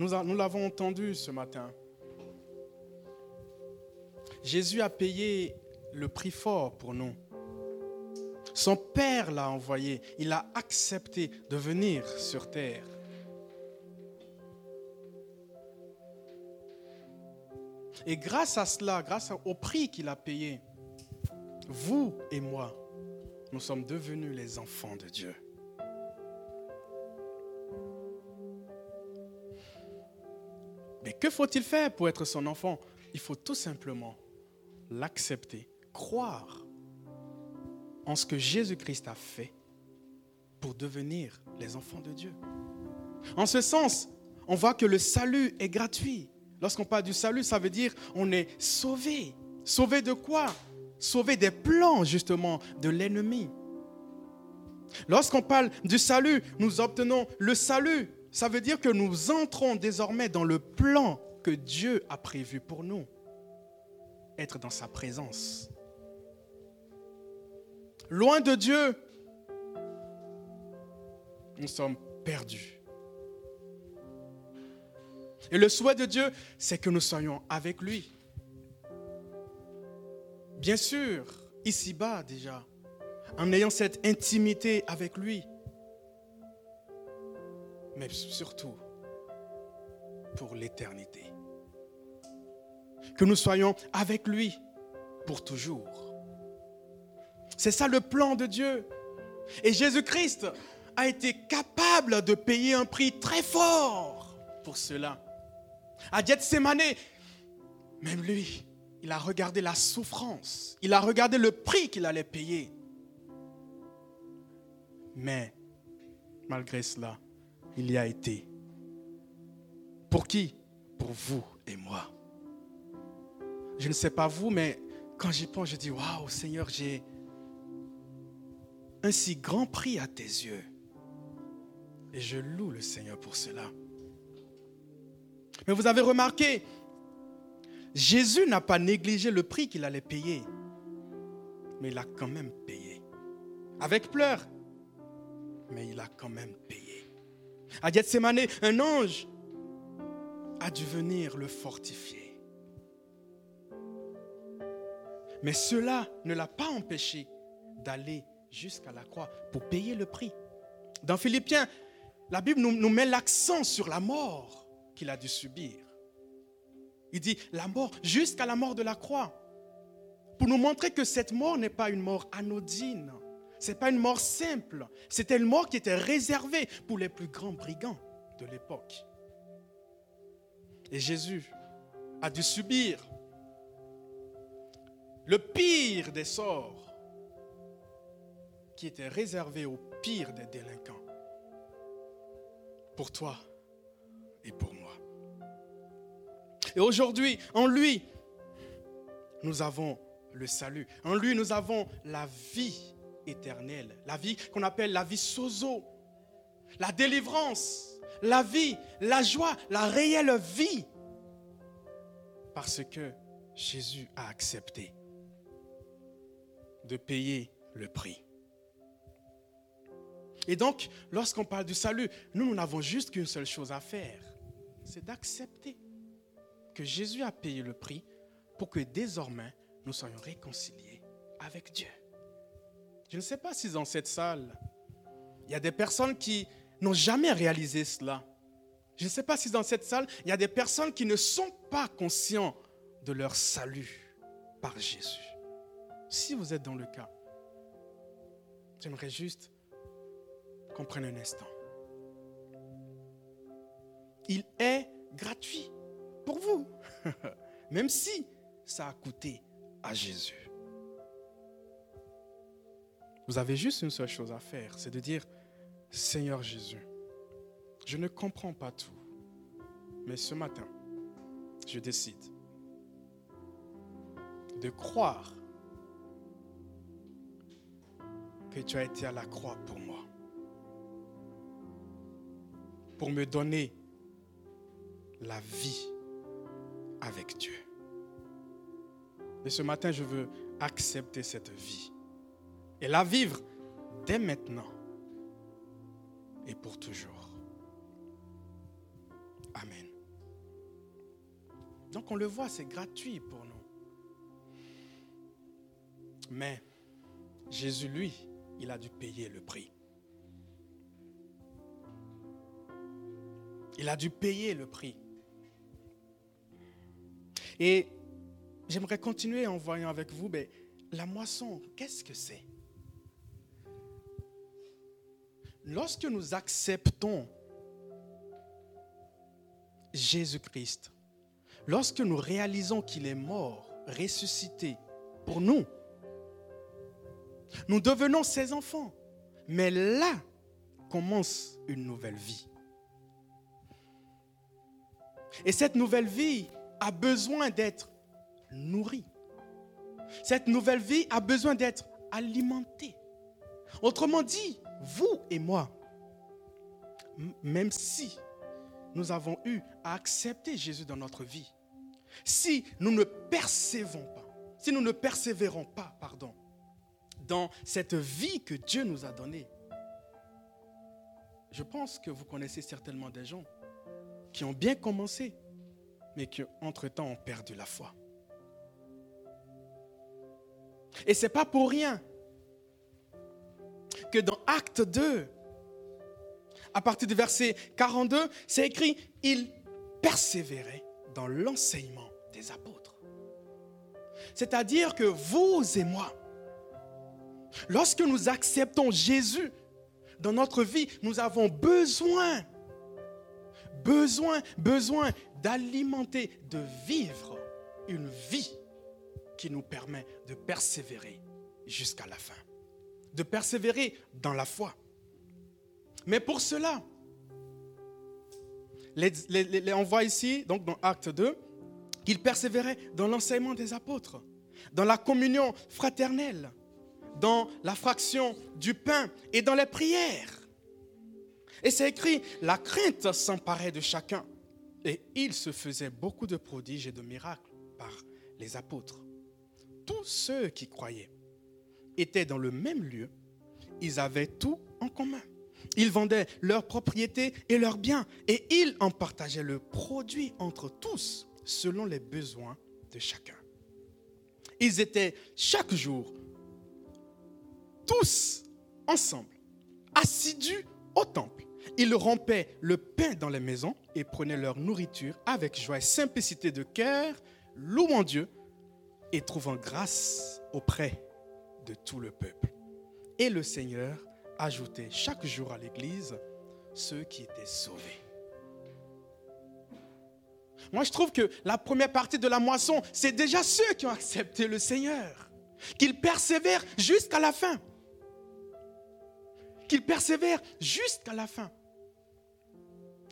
nous, l'avons entendu ce matin. Jésus a payé le prix fort pour nous. Son Père l'a envoyé. Il a accepté de venir sur terre. Et grâce à cela, grâce au prix qu'il a payé, vous et moi, nous sommes devenus les enfants de Dieu. Que faut-il faire pour être son enfant? Il faut tout simplement l'accepter, croire en ce que Jésus-Christ a fait pour devenir les enfants de Dieu. En ce sens, on voit que le salut est gratuit. Lorsqu'on parle du salut, ça veut dire on est sauvé. Sauvé de quoi? Sauvé des plans justement de l'ennemi. Lorsqu'on parle du salut, nous obtenons le salut. Ça veut dire que nous entrons désormais dans le plan que Dieu a prévu pour nous. Être dans sa présence. Loin de Dieu, nous sommes perdus. Et le souhait de Dieu, c'est que nous soyons avec lui. Bien sûr, ici-bas déjà, en ayant cette intimité avec lui, mais surtout pour l'éternité. Que nous soyons avec lui pour toujours. C'est ça le plan de Dieu. Et Jésus-Christ a été capable de payer un prix très fort pour cela. À Gethsemane, même lui, il a regardé la souffrance, il a regardé le prix qu'il allait payer. Mais malgré cela, il y a été. Pour qui? Pour vous et moi. Je ne sais pas vous, mais quand j'y pense, je dis, waouh Seigneur, j'ai un si grand prix à tes yeux. Et je loue le Seigneur pour cela. Mais vous avez remarqué, Jésus n'a pas négligé le prix qu'il allait payer, mais il a quand même payé. Avec pleurs, mais il a quand même payé. À Gethsemane, un ange a dû venir le fortifier. Mais cela ne l'a pas empêché d'aller jusqu'à la croix pour payer le prix. Dans Philippiens, la Bible nous, met l'accent sur la mort qu'il a dû subir. Il dit la mort jusqu'à la mort de la croix. Pour nous montrer que cette mort n'est pas une mort anodine. Ce n'est pas une mort simple. C'était une mort qui était réservée pour les plus grands brigands de l'époque. Et Jésus a dû subir le pire des sorts qui était réservé au pire des délinquants. Pour toi et pour moi. Et aujourd'hui, en lui, nous avons le salut. En lui, nous avons la vie La vie qu'on appelle la vie sozo. La délivrance. La vie, la joie, la réelle vie. Parce que Jésus a accepté de payer le prix. Et donc, lorsqu'on parle du salut, nous n'avons juste qu'une seule chose à faire, c'est d'accepter que Jésus a payé le prix pour que désormais nous soyons réconciliés avec Dieu. Je ne sais pas si dans cette salle, il y a des personnes qui n'ont jamais réalisé cela. Je ne sais pas si dans cette salle, il y a des personnes qui ne sont pas conscients de leur salut par Jésus. Si vous êtes dans le cas, j'aimerais juste qu'on prenne un instant. Il est gratuit pour vous, même si ça a coûté à Jésus. Vous avez juste une seule chose à faire, c'est de dire, Seigneur Jésus, je ne comprends pas tout, mais ce matin, je décide de croire que tu as été à la croix pour moi, pour me donner la vie avec Dieu. Et ce matin, je veux accepter cette vie et la vivre dès maintenant et pour toujours. Amen. Donc on le voit, c'est gratuit pour nous. Mais Jésus, lui, il a dû payer le prix. Il a dû payer le prix. Et j'aimerais continuer en voyant avec vous, mais la moisson, qu'est-ce que c'est? Lorsque nous acceptons Jésus-Christ, lorsque nous réalisons qu'il est mort, ressuscité pour nous, nous devenons ses enfants. Mais là commence une nouvelle vie. Et cette nouvelle vie a besoin d'être nourrie. Cette nouvelle vie a besoin d'être alimentée. Autrement dit, vous et moi, même si nous avons eu à accepter Jésus dans notre vie, si nous ne persévérons pas, si nous ne persévérons pas, pardon, dans cette vie que Dieu nous a donnée, je pense que vous connaissez certainement des gens qui ont bien commencé, mais qui entre-temps ont perdu la foi. Et ce n'est pas pour rien que dans Acte 2, à partir du verset 42, c'est écrit, il persévérait dans l'enseignement des apôtres. C'est-à-dire que vous et moi, lorsque nous acceptons Jésus dans notre vie, nous avons besoin, besoin, besoin d'alimenter, de vivre une vie qui nous permet de persévérer jusqu'à la fin de persévérer dans la foi. Mais pour cela, on voit ici, donc dans Acte 2, qu'il persévérait dans l'enseignement des apôtres, dans la communion fraternelle, dans la fraction du pain et dans les prières. Et c'est écrit, la crainte s'emparait de chacun. Et il se faisait beaucoup de prodiges et de miracles par les apôtres. Tous ceux qui croyaient étaient dans le même lieu, ils avaient tout en commun. Ils vendaient leurs propriétés et leurs biens et ils en partageaient le produit entre tous selon les besoins de chacun. Ils étaient chaque jour tous ensemble, assidus au temple. Ils rompaient le pain dans les maisons et prenaient leur nourriture avec joie et simplicité de cœur, louant Dieu et trouvant grâce auprès de tout le peuple. Et le Seigneur ajoutait chaque jour à l'Église ceux qui étaient sauvés. Moi, je trouve que la première partie de la moisson, c'est déjà ceux qui ont accepté le Seigneur. Qu'ils persévèrent jusqu'à la fin. Qu'ils persévèrent jusqu'à la fin.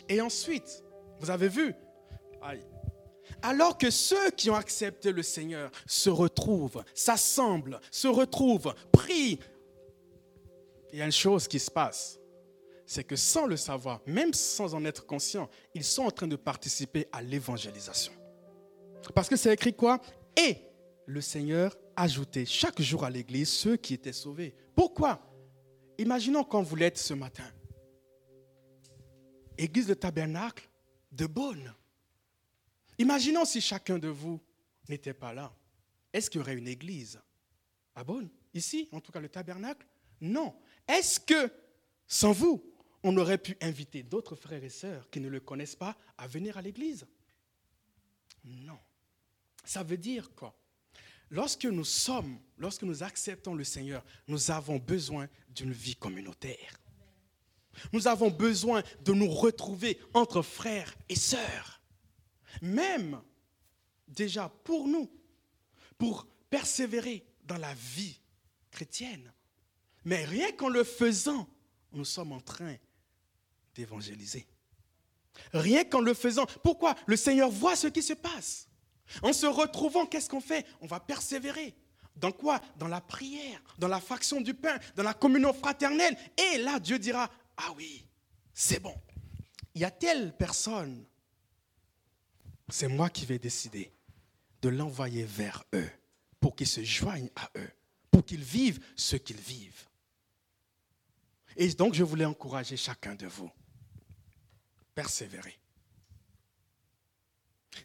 Et ensuite, vous avez vu, alors que ceux qui ont accepté le Seigneur se retrouvent, s'assemblent, se retrouvent, prient, il y a une chose qui se passe. C'est que sans le savoir, même sans en être conscient, ils sont en train de participer à l'évangélisation. Parce que c'est écrit quoi? Et le Seigneur ajoutait chaque jour à l'église ceux qui étaient sauvés. Pourquoi? Imaginons quand vous l'êtes ce matin. Église de tabernacle de Bonne. Imaginons si chacun de vous n'était pas là. Est-ce qu'il y aurait une église? À Bonne Ici, en tout cas le tabernacle? Non. Est-ce que, sans vous, on aurait pu inviter d'autres frères et sœurs qui ne le connaissent pas à venir à l'église? Non. Ça veut dire quoi? Lorsque nous sommes, lorsque nous acceptons le Seigneur, nous avons besoin d'une vie communautaire. Nous avons besoin de nous retrouver entre frères et sœurs. Même déjà pour nous, pour persévérer dans la vie chrétienne. Mais rien qu'en le faisant, nous sommes en train d'évangéliser. Rien qu'en le faisant. Pourquoi Le Seigneur voit ce qui se passe? En se retrouvant, qu'est-ce qu'on fait? On va persévérer. Dans quoi? Dans la prière, dans la fraction du pain, dans la communion fraternelle. Et là, Dieu dira, ah oui, c'est bon. Il y a telle personne c'est moi qui vais décider de l'envoyer vers eux pour qu'ils se joignent à eux, pour qu'ils vivent ce qu'ils vivent. Et donc, je voulais encourager chacun de vous. Persévérer.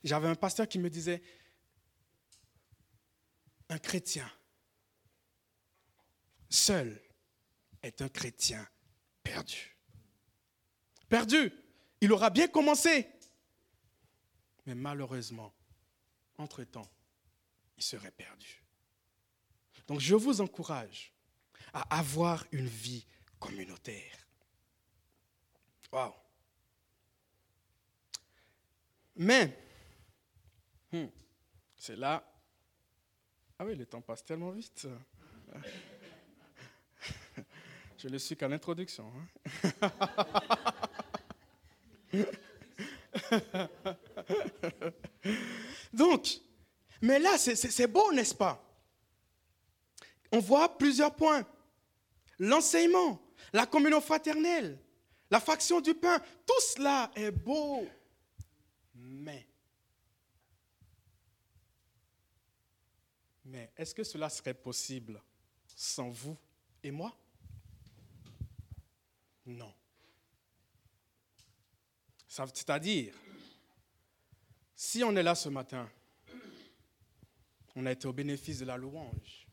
J'avais un pasteur qui me disait, un chrétien seul est un chrétien perdu. Perdu. Il aura bien commencé. Mais malheureusement, entre-temps, il serait perdu. Donc je vous encourage à avoir une vie communautaire. Waouh. Mais, hmm, c'est là. Ah oui, le temps passe tellement vite. Je ne suis qu'à l'introduction. Hein. Donc, mais là, c'est beau, n'est-ce pas? On voit plusieurs points. L'enseignement, la communion fraternelle, la faction du pain, tout cela est beau. Mais, mais est-ce que cela serait possible sans vous et moi? Non. C'est-à-dire, si on est là ce matin, on a été au bénéfice de la louange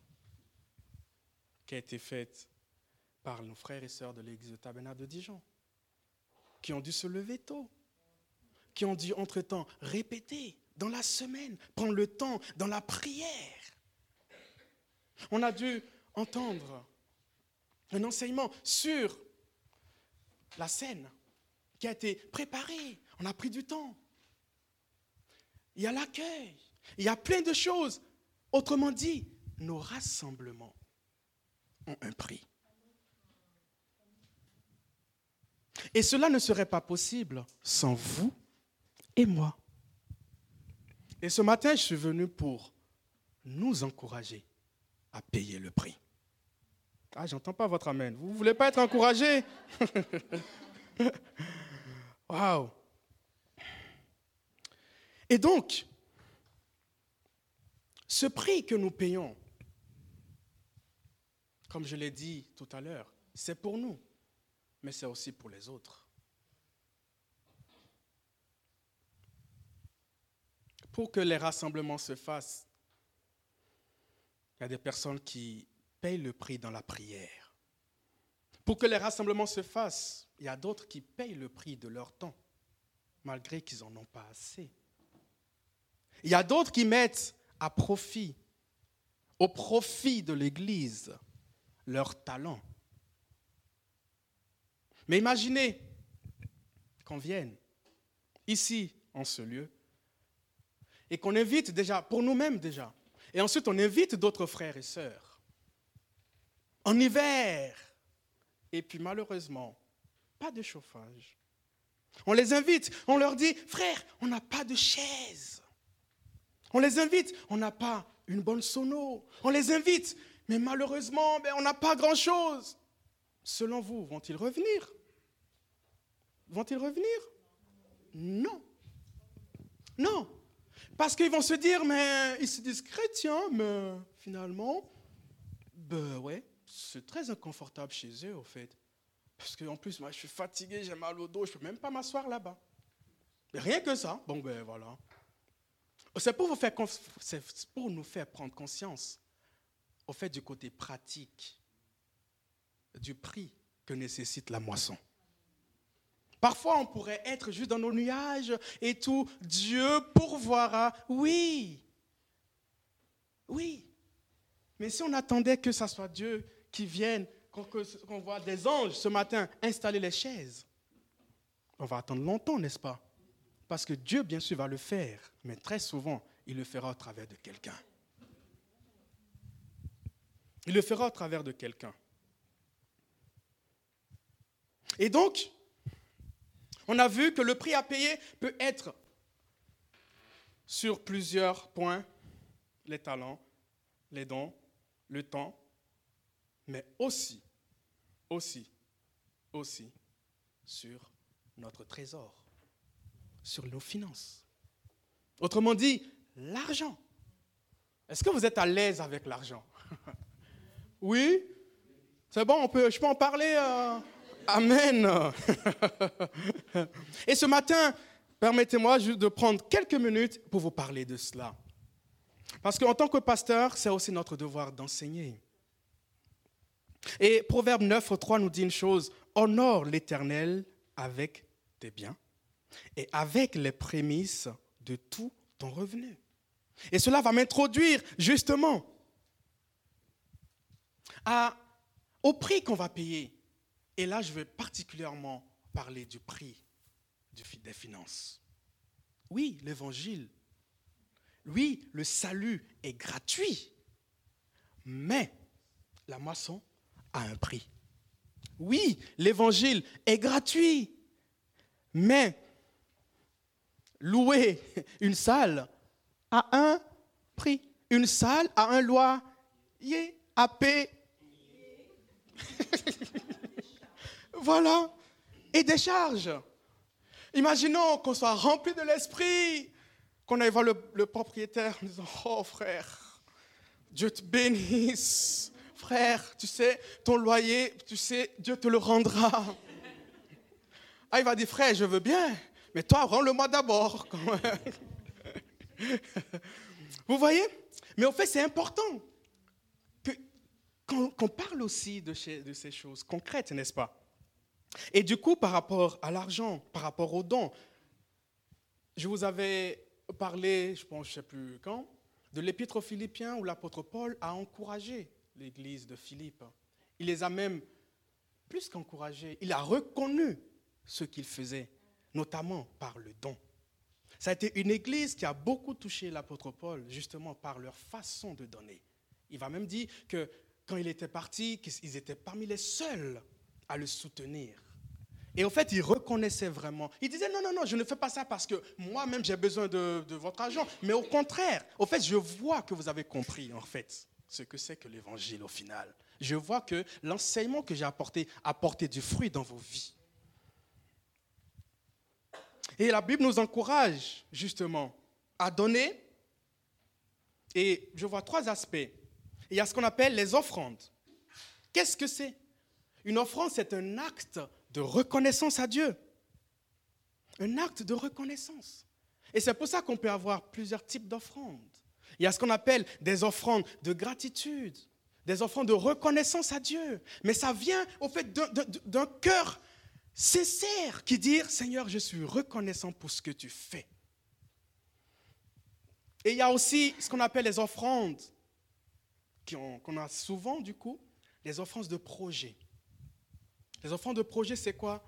qui a été faite par nos frères et sœurs de l'église de Tabernacle de Dijon, qui ont dû se lever tôt, qui ont dû entre-temps répéter dans la semaine, prendre le temps dans la prière. On a dû entendre un enseignement sur la scène qui a été préparée. On a pris du temps. Il y a l'accueil. Il y a plein de choses. Autrement dit, nos rassemblements ont un prix. Et cela ne serait pas possible sans vous et moi. Et ce matin, je suis venu pour nous encourager à payer le prix. Ah, j'entends pas votre amen. Vous ne voulez pas être encouragé? Waouh Et donc, ce prix que nous payons, comme je l'ai dit tout à l'heure, c'est pour nous, mais c'est aussi pour les autres. Pour que les rassemblements se fassent, il y a des personnes qui payent le prix dans la prière. Pour que les rassemblements se fassent, il y a d'autres qui payent le prix de leur temps, malgré qu'ils n'en ont pas assez. Il y a d'autres qui mettent à profit, au profit de l'Église, leur talent. Mais imaginez qu'on vienne ici, en ce lieu, et qu'on invite déjà, pour nous-mêmes déjà, et ensuite on invite d'autres frères et sœurs en hiver. Et puis malheureusement, pas de chauffage. On les invite, on leur dit, frère, on n'a pas de chaise. On les invite, on n'a pas une bonne sono. On les invite, mais malheureusement, ben, on n'a pas grand-chose. Selon vous, vont-ils revenir? Vont-ils revenir? Non. Non. Parce qu'ils vont se dire, mais ils se disent chrétiens, mais finalement, ben ouais, c'est très inconfortable chez eux, au fait. Parce qu'en plus, moi, je suis fatigué, j'ai mal au dos, je ne peux même pas m'asseoir là-bas. rien que ça. Bon, ben voilà. C'est pour, nous faire prendre conscience, au fait, du côté pratique, du prix que nécessite la moisson. Parfois, on pourrait être juste dans nos nuages et tout. Dieu pourvoira. Oui. Oui. Mais si on attendait que ce soit Dieu qui viennent, qu'on voit des anges ce matin installer les chaises. On va attendre longtemps, n'est-ce pas? Parce que Dieu, bien sûr, va le faire, mais très souvent, il le fera au travers de quelqu'un. Il le fera au travers de quelqu'un. Et donc, on a vu que le prix à payer peut être sur plusieurs points, les talents, les dons, le temps, mais aussi, aussi, aussi sur notre trésor, sur nos finances. Autrement dit, l'argent. Est-ce que vous êtes à l'aise avec l'argent? Oui? C'est bon, on peut, je peux en parler euh, Amen. Et ce matin, permettez-moi juste de prendre quelques minutes pour vous parler de cela. Parce qu'en tant que pasteur, c'est aussi notre devoir d'enseigner. Et Proverbe 9, 3 nous dit une chose, honore l'Éternel avec tes biens et avec les prémices de tout ton revenu. Et cela va m'introduire justement à, au prix qu'on va payer. Et là, je vais particulièrement parler du prix des finances. Oui, l'évangile. Oui, le salut est gratuit. Mais la moisson a un prix. Oui, l'évangile est gratuit. Mais louer une salle a un prix. Une salle a un loyer à payer. voilà. Et des charges. Imaginons qu'on soit rempli de l'esprit, qu'on aille voir le, le, propriétaire en disant Oh frère, Dieu te bénisse. Frère, tu sais, ton loyer, tu sais, Dieu te le rendra. Ah, il va dire Frère, je veux bien, mais toi, rends-le-moi d'abord. Vous voyez? Mais en fait, c'est important qu'on parle aussi de, ces choses concrètes, n'est-ce pas? Et du coup, par rapport à l'argent, par rapport aux dons, je vous avais parlé, je pense, je ne sais plus quand, de l'épître aux Philippiens où l'apôtre Paul a encouragé l'église de Philippe. Il les a même plus qu'encouragés, il a reconnu ce qu'il faisait, notamment par le don. Ça a été une église qui a beaucoup touché l'apôtre Paul, justement par leur façon de donner. Il va même dire que quand il était parti, qu'ils étaient parmi les seuls à le soutenir. Et en fait, il reconnaissait vraiment. Il disait, non, non, non, je ne fais pas ça parce que moi-même j'ai besoin de, de, votre argent. Mais au contraire, au fait, je vois que vous avez compris, en fait, ce que c'est que l'évangile au final. Je vois que l'enseignement que j'ai apporté a porté du fruit dans vos vies. Et la Bible nous encourage justement à donner. Et je vois trois aspects. Il y a ce qu'on appelle les offrandes. Qu'est-ce que c'est? Une offrande, c'est un acte de reconnaissance à Dieu. Un acte de reconnaissance. Et c'est pour ça qu'on peut avoir plusieurs types d'offrandes. Il y a ce qu'on appelle des offrandes de gratitude, des offrandes de reconnaissance à Dieu. Mais ça vient au fait d'un cœur sincère qui dit Seigneur, je suis reconnaissant pour ce que tu fais. Et il y a aussi ce qu'on appelle les offrandes, qu'on a souvent du coup, les offrandes de projet. Les offrandes de projet, c'est quoi?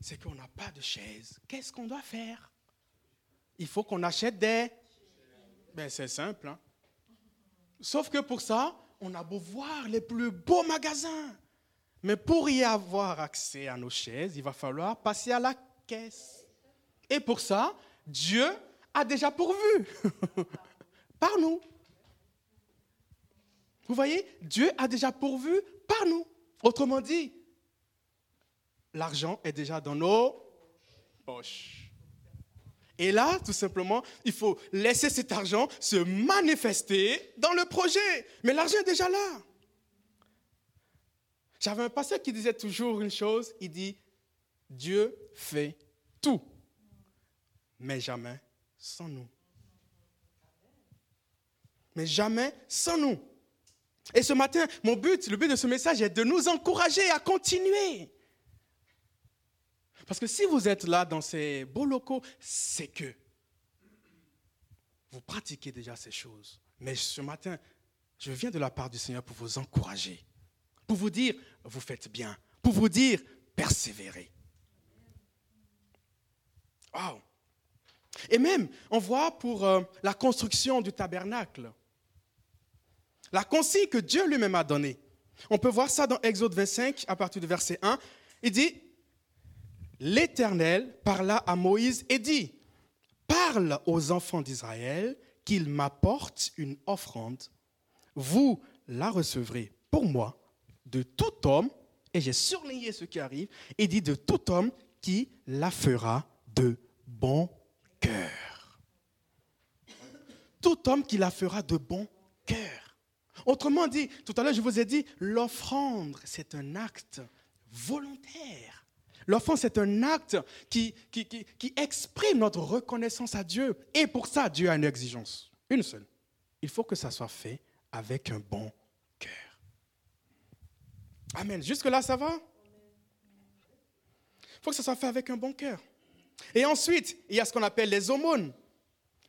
C'est qu'on n'a pas de chaise. Qu'est-ce qu'on doit faire? Il faut qu'on achète des... Ben, c'est simple. Hein? Sauf que pour ça, on a beau voir les plus beaux magasins. Mais pour y avoir accès à nos chaises, il va falloir passer à la caisse. Et pour ça, Dieu a déjà pourvu par nous. Vous voyez, Dieu a déjà pourvu par nous. Autrement dit, l'argent est déjà dans nos poches. Et là, tout simplement, il faut laisser cet argent se manifester dans le projet. Mais l'argent est déjà là. J'avais un pasteur qui disait toujours une chose, il dit, Dieu fait tout, mais jamais sans nous. Mais jamais sans nous. Et ce matin, mon but, le but de ce message est de nous encourager à continuer. Parce que si vous êtes là dans ces beaux locaux, c'est que vous pratiquez déjà ces choses. Mais ce matin, je viens de la part du Seigneur pour vous encourager pour vous dire, vous faites bien, pour vous dire, persévérez. Wow. Et même, on voit pour euh, la construction du tabernacle, la consigne que Dieu lui-même a donnée. On peut voir ça dans Exode 25, à partir du verset 1. Il dit, L'Éternel parla à Moïse et dit, Parle aux enfants d'Israël qu'ils m'apportent une offrande. Vous la recevrez pour moi de tout homme, et j'ai surligné ce qui arrive, et dit de tout homme qui la fera de bon cœur. Tout homme qui la fera de bon cœur. Autrement dit, tout à l'heure je vous ai dit, l'offrande, c'est un acte volontaire. L'offrande, c'est un acte qui, qui, qui, exprime notre reconnaissance à Dieu. Et pour ça, Dieu a une exigence, une seule. Il faut que ça soit fait avec un bon. Amen. Jusque-là, ça va? Il faut que ça soit fait avec un bon cœur. Et ensuite, il y a ce qu'on appelle les aumônes.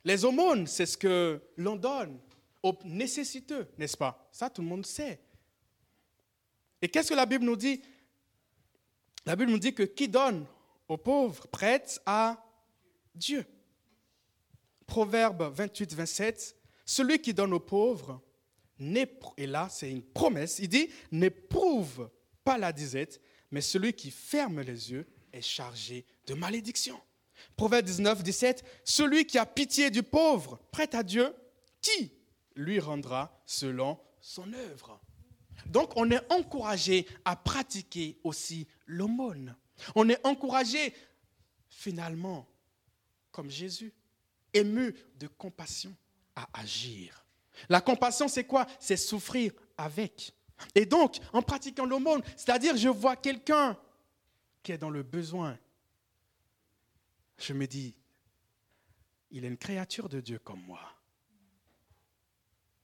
Les aumônes, c'est ce que l'on donne aux nécessiteux, n'est-ce pas? Ça, tout le monde sait. Et qu'est-ce que la Bible nous dit? La Bible nous dit que qui donne aux pauvres prête à Dieu. Proverbe 28, 27, celui qui donne aux pauvres, et là c'est une promesse, il dit, n'éprouve pas la disette, mais celui qui ferme les yeux est chargé de malédiction. Proverbe 19, 17, celui qui a pitié du pauvre prête à Dieu, qui lui rendra selon son œuvre? Donc on est encouragé à pratiquer aussi l'aumône. On est encouragé finalement, comme Jésus, ému de compassion, à agir. La compassion, c'est quoi? C'est souffrir avec. Et donc, en pratiquant l'aumône, c'est-à-dire je vois quelqu'un qui est dans le besoin, je me dis, il est une créature de Dieu comme moi.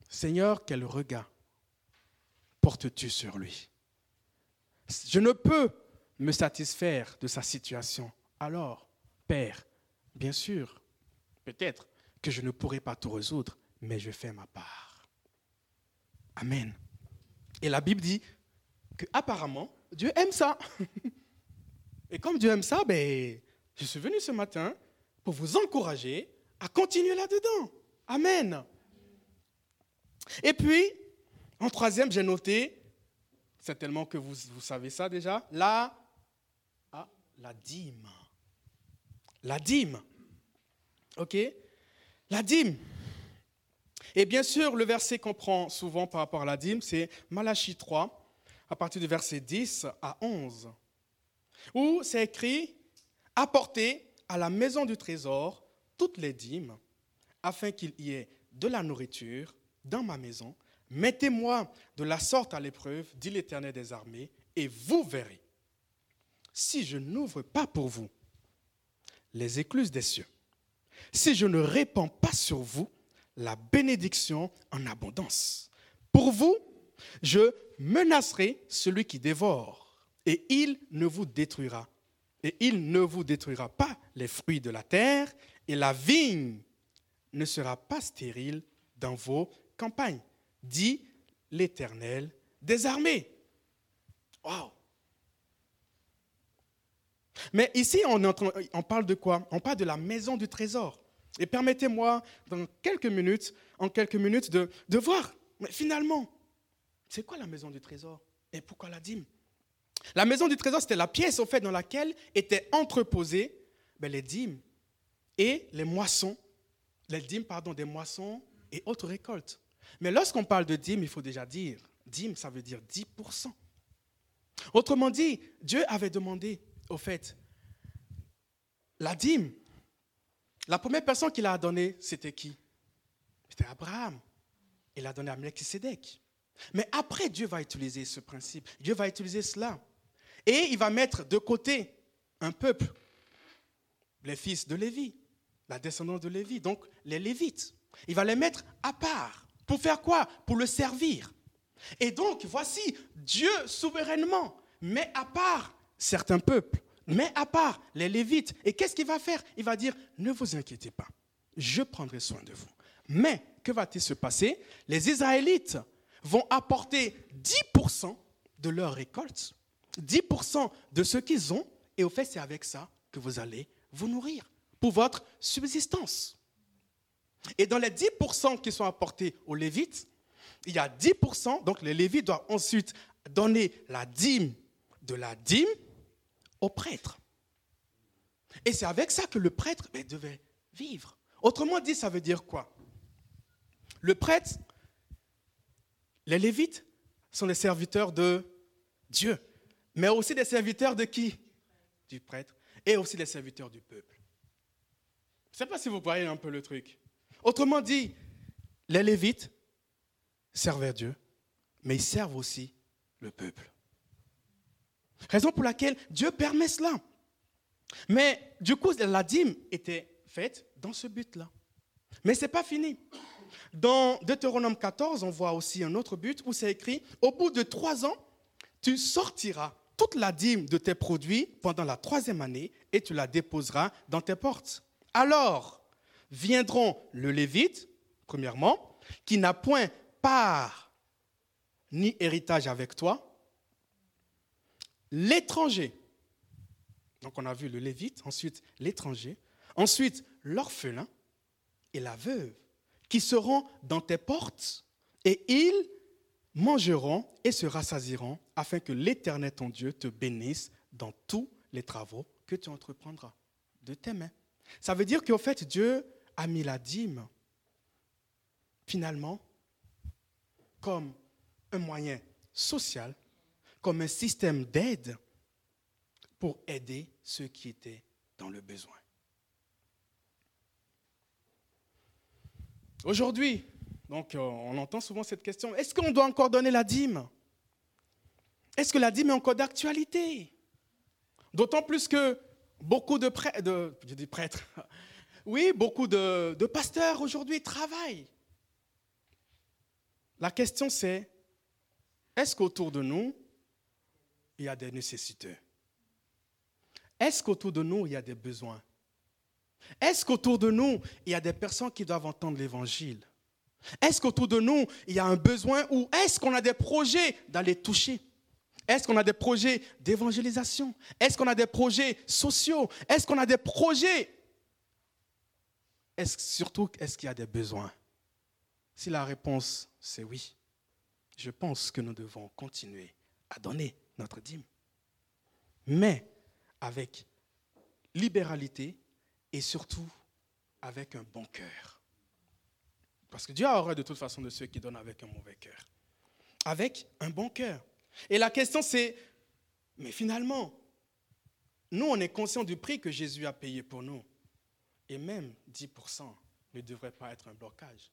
Seigneur, quel regard portes-tu sur lui? Je ne peux me satisfaire de sa situation. Alors, Père, bien sûr, peut-être que je ne pourrai pas tout résoudre, mais je fais ma part. Amen. Et la Bible dit que apparemment Dieu aime ça. Et comme Dieu aime ça, ben, je suis venu ce matin pour vous encourager à continuer là-dedans. Amen. Et puis, en troisième, j'ai noté, certainement que vous, savez ça déjà, la, ah, la dîme. La dîme. OK? La dîme. Et bien sûr, le verset qu'on prend souvent par rapport à la dîme, c'est Malachie 3, à partir du verset 10 à 11, où c'est écrit Apportez à la maison du trésor toutes les dîmes, afin qu'il y ait de la nourriture dans ma maison. Mettez-moi de la sorte à l'épreuve, dit l'Éternel des armées, et vous verrez si je n'ouvre pas pour vous les écluses des cieux, si je ne répands pas sur vous la bénédiction en abondance. Pour vous, je menacerai celui qui dévore, et il ne vous détruira. Et il ne vous détruira pas les fruits de la terre, et la vigne ne sera pas stérile dans vos campagnes, dit l'Éternel des armées. Wow. Mais ici, on, parle de quoi? On parle de la maison du trésor. Et permettez-moi, dans quelques minutes, en quelques minutes, de, voir, mais finalement, c'est quoi la maison du trésor Et pourquoi la dîme? La maison du trésor, c'était la pièce, au fait, dans laquelle étaient entreposées ben, les dîmes et les moissons, les dîmes, pardon, des moissons et autres récoltes. Mais lorsqu'on parle de dîme, il faut déjà dire, dîme, ça veut dire 10%. Autrement dit, Dieu avait demandé, au fait, la dîme, la première personne qu'il a donnée, c'était qui? C'était Abraham. Il a donné à Melchisedec. Mais après, Dieu va utiliser ce principe. Dieu va utiliser cela. Et il va mettre de côté un peuple, les fils de Lévi, la descendance de Lévi, donc les Lévites. Il va les mettre à part. Pour faire quoi? Pour le servir. Et donc, voici, Dieu souverainement met à part certains peuples mais à part les Lévites. Et qu'est-ce qu'il va faire? Il va dire, ne vous inquiétez pas, je prendrai soin de vous. Mais que va-t-il se passer? Les Israélites vont apporter 10% de leur récolte, 10% de ce qu'ils ont, et au fait, c'est avec ça que vous allez vous nourrir pour votre subsistance. Et dans les 10% qui sont apportés aux Lévites, il y a 10%, donc les Lévites doivent ensuite donner la dîme de la dîme au prêtre. Et c'est avec ça que le prêtre ben, devait vivre. Autrement dit, ça veut dire quoi? Le prêtre, les Lévites sont les serviteurs de Dieu, mais aussi des serviteurs de qui? Du prêtre, et aussi des serviteurs du peuple. Je ne sais pas si vous voyez un peu le truc. Autrement dit, les Lévites servent Dieu, mais ils servent aussi le peuple. Raison pour laquelle Dieu permet cela. Mais du coup, la dîme était faite dans ce but-là. Mais ce n'est pas fini. Dans Deutéronome 14, on voit aussi un autre but où c'est écrit, au bout de trois ans, tu sortiras toute la dîme de tes produits pendant la troisième année et tu la déposeras dans tes portes. Alors viendront le Lévite, premièrement, qui n'a point part ni héritage avec toi, l'étranger, donc on a vu le Lévite, ensuite l'étranger, ensuite l'orphelin et la veuve, qui seront dans tes portes, et ils mangeront et se rassasieront, afin que l'Éternel ton Dieu te bénisse dans tous les travaux que tu entreprendras de tes mains. Ça veut dire qu'au fait, Dieu a mis la dîme, finalement, comme un moyen social, comme un système d'aide pour aider ceux qui étaient dans le besoin. Aujourd'hui, donc euh, on entend souvent cette question, est-ce qu'on doit encore donner la dîme? Est-ce que la dîme est encore d'actualité? D'autant plus que beaucoup de prêtres, je dis prêtres, oui, beaucoup de, de pasteurs aujourd'hui travaillent. La question c'est, est-ce qu'autour de nous, il y a des nécessités Est-ce qu'autour de nous, il y a des besoins? Est-ce qu'autour de nous, il y a des personnes qui doivent entendre l'évangile? Est-ce qu'autour de nous, il y a un besoin ou est-ce qu'on a des projets d'aller toucher? Est-ce qu'on a des projets d'évangélisation? Est-ce qu'on a des projets sociaux? Est-ce qu'on a des projets? Est Surtout, est-ce qu'il y a des besoins? Si la réponse c'est oui, je pense que nous devons continuer à donner notre dîme. Mais avec libéralité et surtout avec un bon cœur. Parce que Dieu a horreur de toute façon de ceux qui donnent avec un mauvais cœur. Avec un bon cœur. Et la question c'est, mais finalement, nous on est conscient du prix que Jésus a payé pour nous. Et même 10% ne devrait pas être un blocage.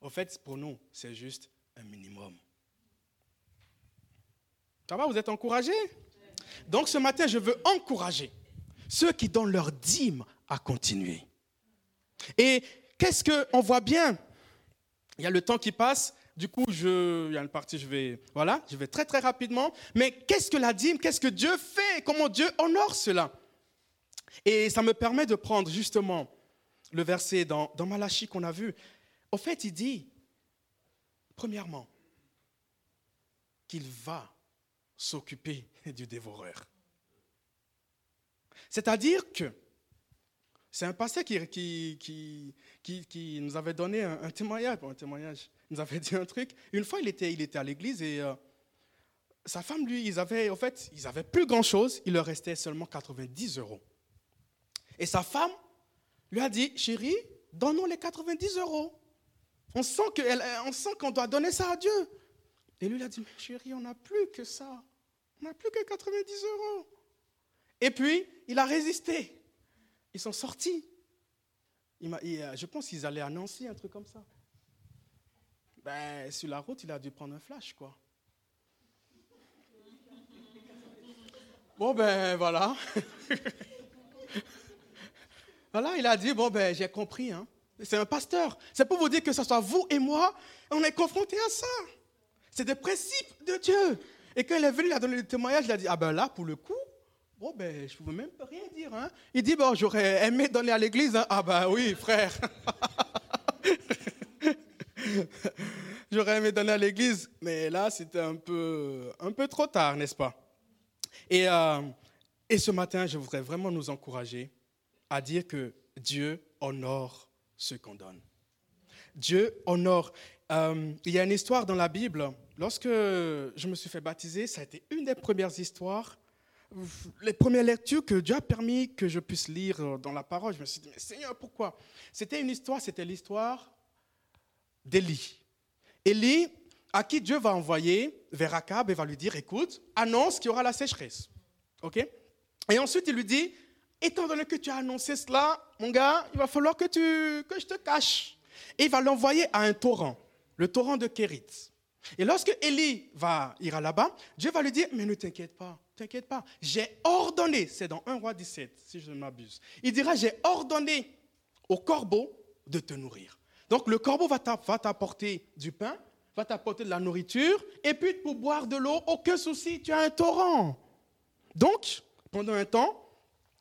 Au fait, pour nous, c'est juste un minimum. Ça va, vous êtes encouragés Donc ce matin, je veux encourager ceux qui donnent leur dîme à continuer. Et qu'est-ce qu'on voit bien? Il y a le temps qui passe. Du coup, je, il y a une partie, je vais, voilà, je vais très très rapidement. Mais qu'est-ce que la dîme? Qu'est-ce que Dieu fait? Comment Dieu honore cela? Et ça me permet de prendre justement le verset dans, dans Malachie qu'on a vu. Au fait, il dit, premièrement, qu'il va s'occuper du dévoreur. C'est-à-dire que c'est un pasteur qui, qui, nous avait donné un, témoignage, un témoignage, il nous avait dit un truc. Une fois, il était, il était à l'église et euh, sa femme, lui, ils avaient, en fait, ils avaient plus grand-chose, il leur restait seulement 90 euros. Et sa femme lui a dit, chérie, donnons les 90 euros. On sent qu'on doit donner ça à Dieu. Et lui, il a dit, mais chérie, on n'a plus que ça. On n'a plus que 90 euros. Et puis, il a résisté. Ils sont sortis. je pense qu'ils allaient à Nancy, un truc comme ça. Ben, sur la route, il a dû prendre un flash, quoi. Bon, ben voilà. voilà, il a dit, bon, ben j'ai compris. Hein. C'est un pasteur. C'est pour vous dire que ce soit vous et moi, on est confrontés à ça. C'est des principes de Dieu. Et quand il est venu, il a donné le témoignage, il a dit, ah ben là, pour le coup, bon ben, je ne pouvais même rien dire. Hein. Il dit, bon, j'aurais aimé donner à l'église. Hein. Ah ben oui, frère. j'aurais aimé donner à l'église, mais là, c'était un peu, un peu trop tard, n'est-ce pas? Et, euh, et ce matin, je voudrais vraiment nous encourager à dire que Dieu honore ce qu'on donne. Dieu honore. Euh, il y a une histoire dans la Bible. Lorsque je me suis fait baptiser, ça a été une des premières histoires, les premières lectures que Dieu a permis que je puisse lire dans la parole. Je me suis dit, mais Seigneur, pourquoi? C'était une histoire, c'était l'histoire d'Élie. Élie, à qui Dieu va envoyer vers Akab et va lui dire, écoute, annonce qu'il y aura la sécheresse. OK? Et ensuite, il lui dit, étant donné que tu as annoncé cela, mon gars, il va falloir que, tu, que je te cache. Et il va l'envoyer à un torrent, le torrent de Kérit. Et lorsque Élie va ira là-bas, Dieu va lui dire, mais ne t'inquiète pas, t'inquiète pas, j'ai ordonné, c'est dans 1 roi 17, si je ne m'abuse, il dira, j'ai ordonné au corbeau de te nourrir. Donc le corbeau va t'apporter du pain, va t'apporter de la nourriture, et puis pour boire de l'eau, aucun souci, tu as un torrent. Donc, pendant un temps,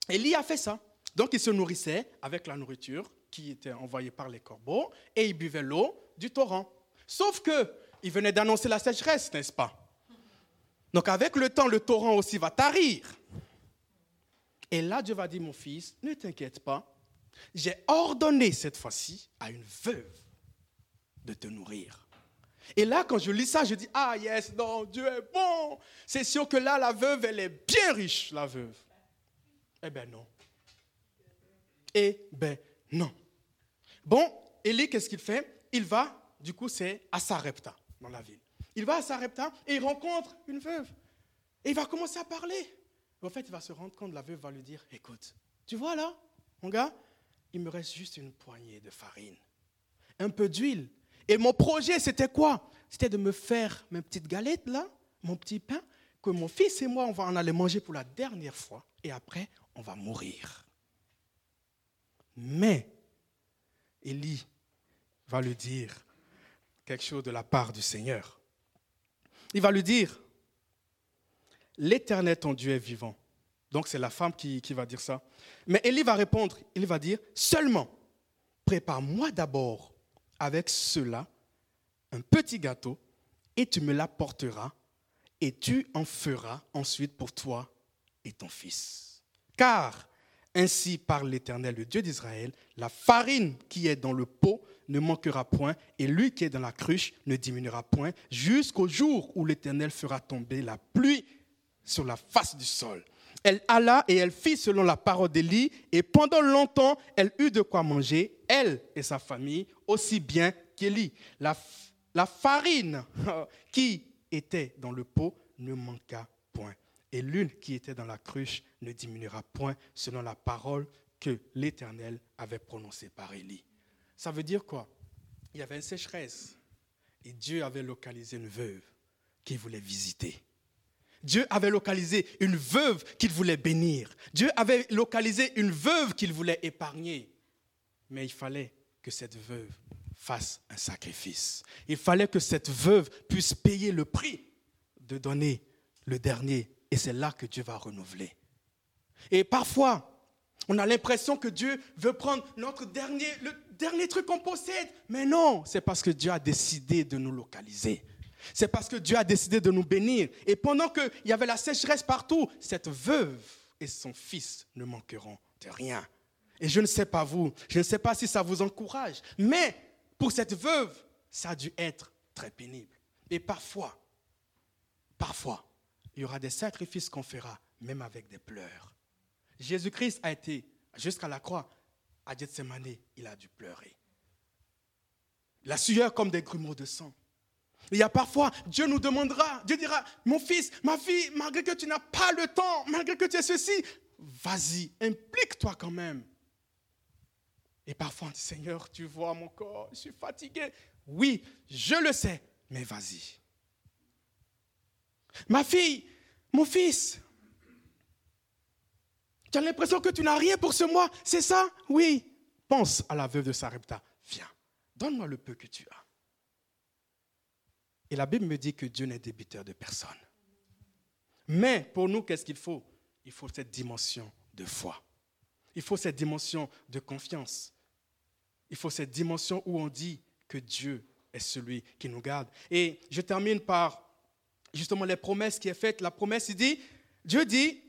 Élie a fait ça. Donc il se nourrissait avec la nourriture qui était envoyée par les corbeaux, et il buvait l'eau du torrent. Sauf que il venait d'annoncer la sécheresse, n'est-ce pas? Donc avec le temps, le torrent aussi va tarir. Et là, Dieu va dire, mon fils, ne t'inquiète pas, j'ai ordonné cette fois-ci à une veuve de te nourrir. Et là, quand je lis ça, je dis, ah yes, non, Dieu est bon. C'est sûr que là, la veuve, elle est bien riche, la veuve. Eh ben non. Eh ben non. Bon, Élie, qu'est-ce qu'il fait? Il va, du coup, c'est à Sarepta dans la ville. Il va à Sarepta et il rencontre une veuve. Et il va commencer à parler. En fait, il va se rendre compte, la veuve va lui dire, écoute, tu vois là, mon gars, il me reste juste une poignée de farine, un peu d'huile. Et mon projet, c'était quoi? C'était de me faire mes petites galettes là, mon petit pain, que mon fils et moi, on va en aller manger pour la dernière fois. Et après, on va mourir. Mais, Élie va lui dire, quelque chose de la part du Seigneur. Il va lui dire, l'Éternel ton Dieu est vivant. Donc c'est la femme qui, va dire ça. Mais Élie va répondre, il va dire, seulement, prépare-moi d'abord avec cela un petit gâteau et tu me l'apporteras et tu en feras ensuite pour toi et ton fils. Car ainsi parle l'Éternel, le Dieu d'Israël, la farine qui est dans le pot ne manquera point, et lui qui est dans la cruche ne diminuera point, jusqu'au jour où l'Éternel fera tomber la pluie sur la face du sol. Elle alla et elle fit selon la parole d'Élie, et pendant longtemps, elle eut de quoi manger, elle et sa famille, aussi bien qu'Élie. La, la farine qui était dans le pot ne manqua point et l'une qui était dans la cruche ne diminuera point selon la parole que l'Éternel avait prononcée par Élie. Ça veut dire quoi? Il y avait une sécheresse et Dieu avait localisé une veuve qu'il voulait visiter. Dieu avait localisé une veuve qu'il voulait bénir. Dieu avait localisé une veuve qu'il voulait épargner. Mais il fallait que cette veuve fasse un sacrifice. Il fallait que cette veuve puisse payer le prix de donner le dernier et c'est là que Dieu va renouveler. Et parfois, on a l'impression que Dieu veut prendre notre dernier, le dernier truc qu'on possède. Mais non, c'est parce que Dieu a décidé de nous localiser. C'est parce que Dieu a décidé de nous bénir. Et pendant qu'il y avait la sécheresse partout, cette veuve et son fils ne manqueront de rien. Et je ne sais pas vous, je ne sais pas si ça vous encourage, mais pour cette veuve, ça a dû être très pénible. Et parfois, parfois, il y aura des sacrifices qu'on fera, même avec des pleurs. Jésus-Christ a été jusqu'à la croix, à Gethsemane, il a dû pleurer. La sueur comme des grumeaux de sang. Il y a parfois, Dieu nous demandera, Dieu dira, mon fils, ma fille, malgré que tu n'as pas le temps, malgré que tu es ceci, vas-y, implique-toi quand même. Et parfois on dit, Seigneur, tu vois mon corps, je suis fatigué. Oui, je le sais, mais vas-y. Ma fille, mon fils, tu as l'impression que tu n'as rien pour ce mois, c'est ça? Oui. Pense à la veuve de Sarepta. Viens, donne-moi le peu que tu as. Et la Bible me dit que Dieu n'est débiteur de personne. Mais pour nous, qu'est-ce qu'il faut? Il faut cette dimension de foi. Il faut cette dimension de confiance. Il faut cette dimension où on dit que Dieu est celui qui nous garde. Et je termine par justement les promesses qui est faites. La promesse, il dit, Dieu dit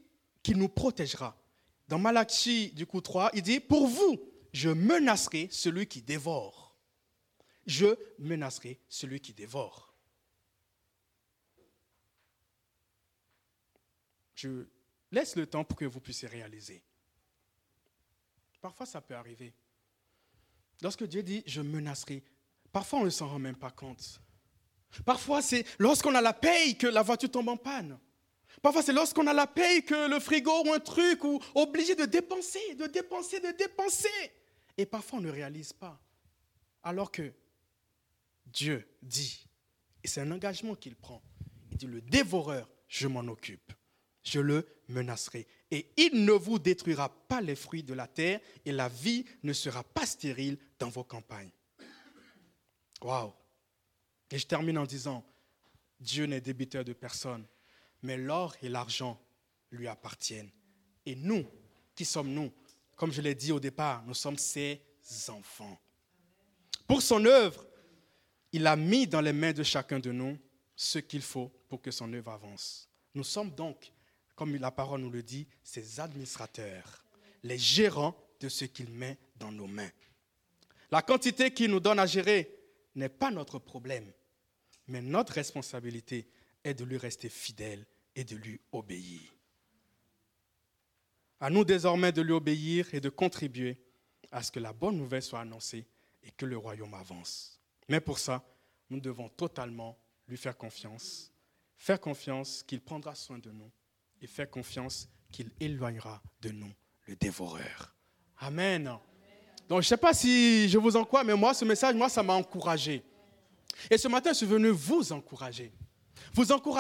qu'il nous protégera. Dans Malachie, du coup 3, il dit, pour vous, je menacerai celui qui dévore. Je menacerai celui qui dévore. Je laisse le temps pour que vous puissiez réaliser. Parfois, ça peut arriver. Lorsque Dieu dit, je menacerai, parfois on ne s'en rend même pas compte. Parfois, c'est lorsqu'on a la paye que la voiture tombe en panne. Parfois, c'est lorsqu'on a la paye que le frigo ou un truc, ou obligé de dépenser, de dépenser, de dépenser. Et parfois, on ne réalise pas. Alors que Dieu dit, Et c'est un engagement qu'il prend. Il dit, le dévoreur, je m'en occupe. Je le menacerai. Et il ne vous détruira pas les fruits de la terre et la vie ne sera pas stérile dans vos campagnes. Waouh! Et je termine en disant, Dieu n'est débiteur de personne, mais l'or et l'argent lui appartiennent. Et nous, qui sommes-nous Comme je l'ai dit au départ, nous sommes ses enfants. Pour son œuvre, il a mis dans les mains de chacun de nous ce qu'il faut pour que son œuvre avance. Nous sommes donc, comme la parole nous le dit, ses administrateurs, les gérants de ce qu'il met dans nos mains. La quantité qu'il nous donne à gérer n'est pas notre problème, mais notre responsabilité est de lui rester fidèle et de lui obéir. À nous désormais de lui obéir et de contribuer à ce que la bonne nouvelle soit annoncée et que le royaume avance. Mais pour ça, nous devons totalement lui faire confiance, faire confiance qu'il prendra soin de nous et faire confiance qu'il éloignera de nous le dévoreur. Amen. Donc je ne sais pas si je vous encourage, mais moi, ce message, moi, ça m'a encouragé. Et ce matin, je suis venu vous encourager. Vous encourager